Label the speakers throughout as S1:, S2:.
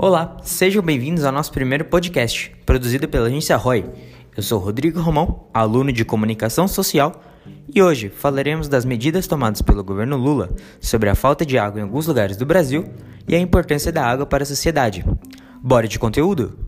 S1: Olá, sejam bem-vindos ao nosso primeiro podcast, produzido pela agência ROI. Eu sou Rodrigo Romão, aluno de Comunicação Social, e hoje falaremos das medidas tomadas pelo governo Lula sobre a falta de água em alguns lugares do Brasil e a importância da água para a sociedade. Bora de conteúdo?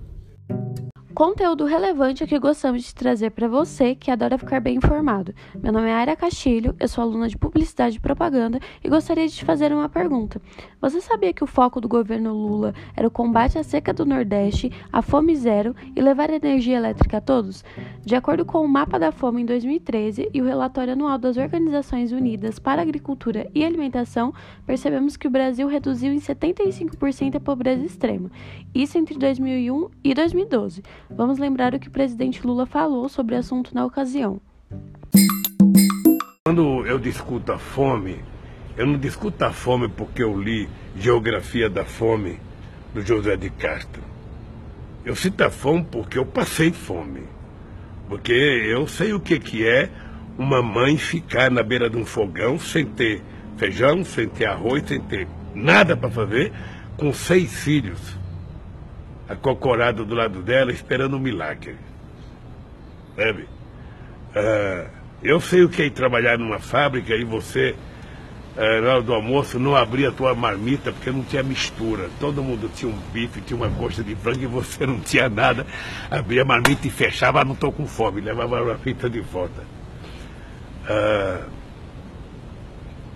S2: Conteúdo relevante que gostamos de trazer para você que adora ficar bem informado. Meu nome é Aira Castilho, eu sou aluna de Publicidade e Propaganda e gostaria de te fazer uma pergunta. Você sabia que o foco do governo Lula era o combate à seca do Nordeste, a fome zero e levar energia elétrica a todos? De acordo com o Mapa da Fome em 2013 e o relatório anual das Organizações Unidas para Agricultura e Alimentação, percebemos que o Brasil reduziu em 75% a pobreza extrema, isso entre 2001 e 2012. Vamos lembrar o que o presidente Lula falou sobre o assunto na ocasião.
S3: Quando eu discuto a fome, eu não discuto a fome porque eu li Geografia da Fome do José de Castro. Eu cito a fome porque eu passei fome. Porque eu sei o que, que é uma mãe ficar na beira de um fogão sem ter feijão, sem ter arroz, sem ter nada para fazer, com seis filhos acocorado do lado dela, esperando um milagre. Sabe? Uh, eu sei o que é trabalhar numa fábrica e você, uh, na hora do almoço, não abrir a tua marmita porque não tinha mistura. Todo mundo tinha um bife, tinha uma coxa de frango e você não tinha nada. Abria a marmita e fechava, ah, não estou com fome, levava a fita de volta. Uh,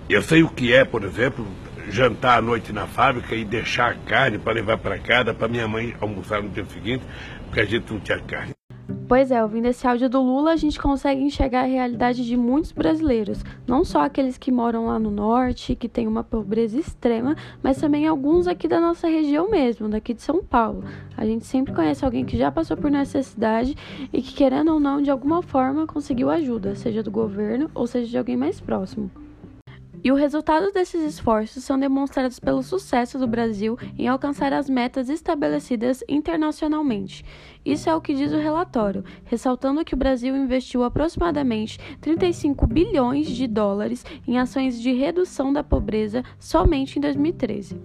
S3: eu sei o que é, por exemplo, jantar à noite na fábrica e deixar a carne para levar para casa, para minha mãe almoçar no dia seguinte, porque a gente não tinha carne.
S2: Pois é, ouvindo esse áudio do Lula, a gente consegue enxergar a realidade de muitos brasileiros, não só aqueles que moram lá no norte, que têm uma pobreza extrema, mas também alguns aqui da nossa região mesmo, daqui de São Paulo. A gente sempre conhece alguém que já passou por necessidade e que, querendo ou não, de alguma forma conseguiu ajuda, seja do governo ou seja de alguém mais próximo. E o resultado desses esforços são demonstrados pelo sucesso do Brasil em alcançar as metas estabelecidas internacionalmente. Isso é o que diz o relatório, ressaltando que o Brasil investiu aproximadamente 35 bilhões de dólares em ações de redução da pobreza somente em 2013.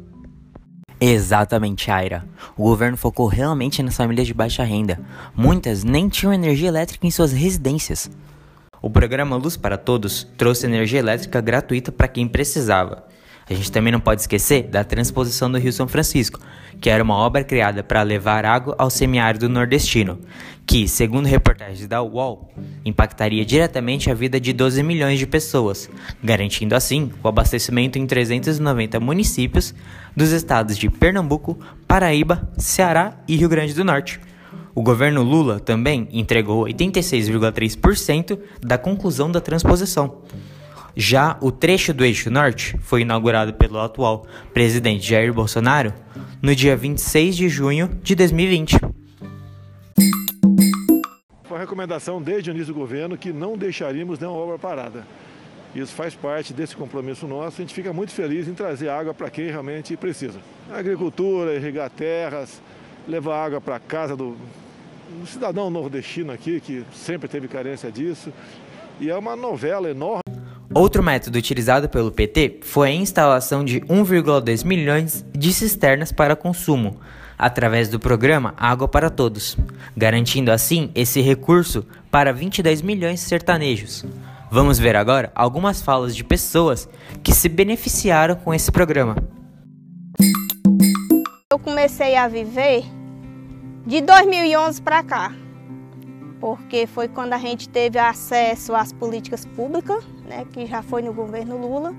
S1: Exatamente, Aira. O governo focou realmente nas famílias de baixa renda. Muitas nem tinham energia elétrica em suas residências. O programa Luz para Todos trouxe energia elétrica gratuita para quem precisava. A gente também não pode esquecer da transposição do Rio São Francisco, que era uma obra criada para levar água ao semiárido nordestino, que, segundo reportagens da UOL, impactaria diretamente a vida de 12 milhões de pessoas, garantindo assim o abastecimento em 390 municípios dos estados de Pernambuco, Paraíba, Ceará e Rio Grande do Norte. O governo Lula também entregou 86,3% da conclusão da transposição. Já o trecho do Eixo Norte foi inaugurado pelo atual presidente Jair Bolsonaro no dia 26 de junho de 2020.
S4: Foi a recomendação desde o início do governo que não deixaríamos nenhuma obra parada. Isso faz parte desse compromisso nosso. A gente fica muito feliz em trazer água para quem realmente precisa. Agricultura, irrigar terras, levar água para casa do, do cidadão nordestino aqui, que sempre teve carência disso. E é uma novela enorme.
S1: Outro método utilizado pelo PT foi a instalação de 1,2 milhões de cisternas para consumo, através do programa Água para Todos, garantindo assim esse recurso para 22 milhões de sertanejos. Vamos ver agora algumas falas de pessoas que se beneficiaram com esse programa.
S5: Eu comecei a viver de 2011 para cá, porque foi quando a gente teve acesso às políticas públicas, né, que já foi no governo Lula,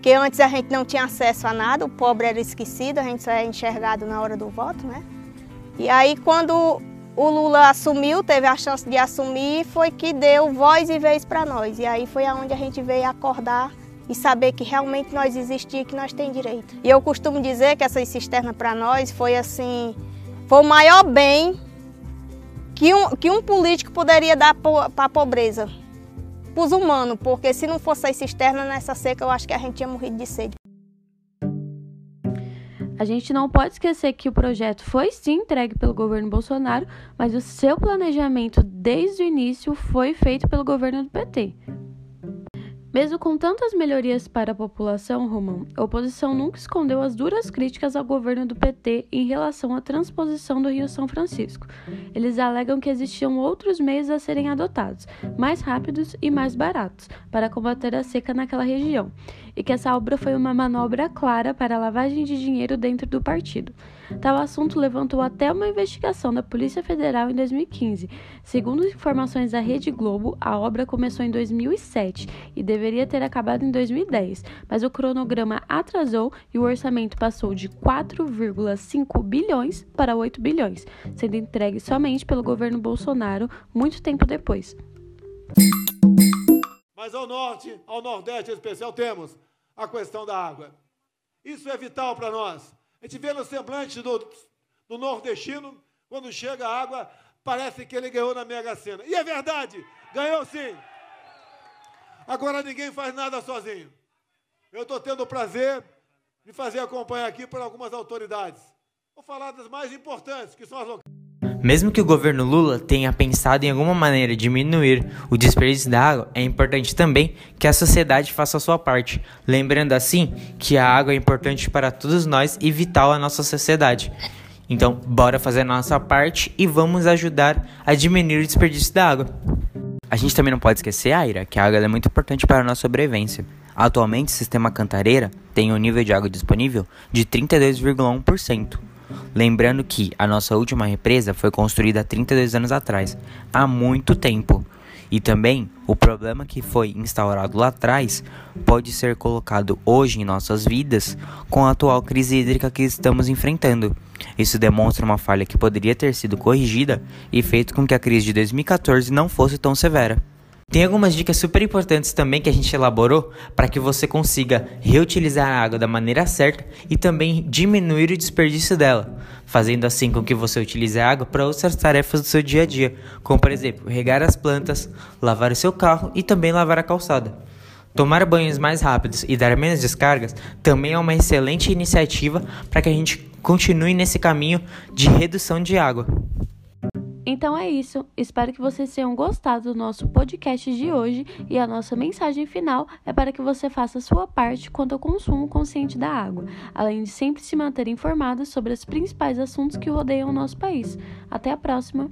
S5: que antes a gente não tinha acesso a nada, o pobre era esquecido, a gente só era enxergado na hora do voto, né? E aí quando o Lula assumiu, teve a chance de assumir, foi que deu voz e vez para nós. E aí foi aonde a gente veio acordar e saber que realmente nós existia, que nós tem direito. E eu costumo dizer que essa cisterna para nós foi assim foi o maior bem que um, que um político poderia dar para a pobreza, para os humanos, porque se não fosse a cisterna nessa seca, eu acho que a gente tinha morrido de sede.
S2: A gente não pode esquecer que o projeto foi sim entregue pelo governo Bolsonaro, mas o seu planejamento desde o início foi feito pelo governo do PT. Mesmo com tantas melhorias para a população, Romão, a oposição nunca escondeu as duras críticas ao governo do PT em relação à transposição do Rio São Francisco. Eles alegam que existiam outros meios a serem adotados, mais rápidos e mais baratos, para combater a seca naquela região, e que essa obra foi uma manobra clara para a lavagem de dinheiro dentro do partido. Tal assunto levantou até uma investigação da Polícia Federal em 2015. Segundo informações da Rede Globo, a obra começou em 2007 e deveria ter acabado em 2010, mas o cronograma atrasou e o orçamento passou de 4,5 bilhões para 8 bilhões, sendo entregue somente pelo governo Bolsonaro muito tempo depois.
S6: Mas ao norte, ao nordeste em especial, temos a questão da água. Isso é vital para nós. A gente vê no semblante do, do nordestino, quando chega a água, parece que ele ganhou na Mega Sena. E é verdade, ganhou sim. Agora ninguém faz nada sozinho. Eu estou tendo o prazer de fazer acompanhar aqui por algumas autoridades. Vou falar das mais importantes, que são as locais.
S1: Mesmo que o governo Lula tenha pensado em alguma maneira diminuir o desperdício da água, é importante também que a sociedade faça a sua parte, lembrando assim que a água é importante para todos nós e vital à nossa sociedade. Então, bora fazer a nossa parte e vamos ajudar a diminuir o desperdício da água. A gente também não pode esquecer, Aira, que a água é muito importante para a nossa sobrevivência. Atualmente, o sistema Cantareira tem um nível de água disponível de 32,1%. Lembrando que a nossa última represa foi construída há 32 anos atrás, há muito tempo. E também o problema que foi instaurado lá atrás pode ser colocado hoje em nossas vidas com a atual crise hídrica que estamos enfrentando. Isso demonstra uma falha que poderia ter sido corrigida e feito com que a crise de 2014 não fosse tão severa. Tem algumas dicas super importantes também que a gente elaborou para que você consiga reutilizar a água da maneira certa e também diminuir o desperdício dela, fazendo assim com que você utilize a água para outras tarefas do seu dia a dia, como por exemplo, regar as plantas, lavar o seu carro e também lavar a calçada. Tomar banhos mais rápidos e dar menos descargas também é uma excelente iniciativa para que a gente continue nesse caminho de redução de água.
S2: Então é isso. Espero que vocês tenham gostado do nosso podcast de hoje e a nossa mensagem final é para que você faça sua parte quanto ao consumo consciente da água, além de sempre se manter informado sobre os principais assuntos que rodeiam o nosso país. Até a próxima!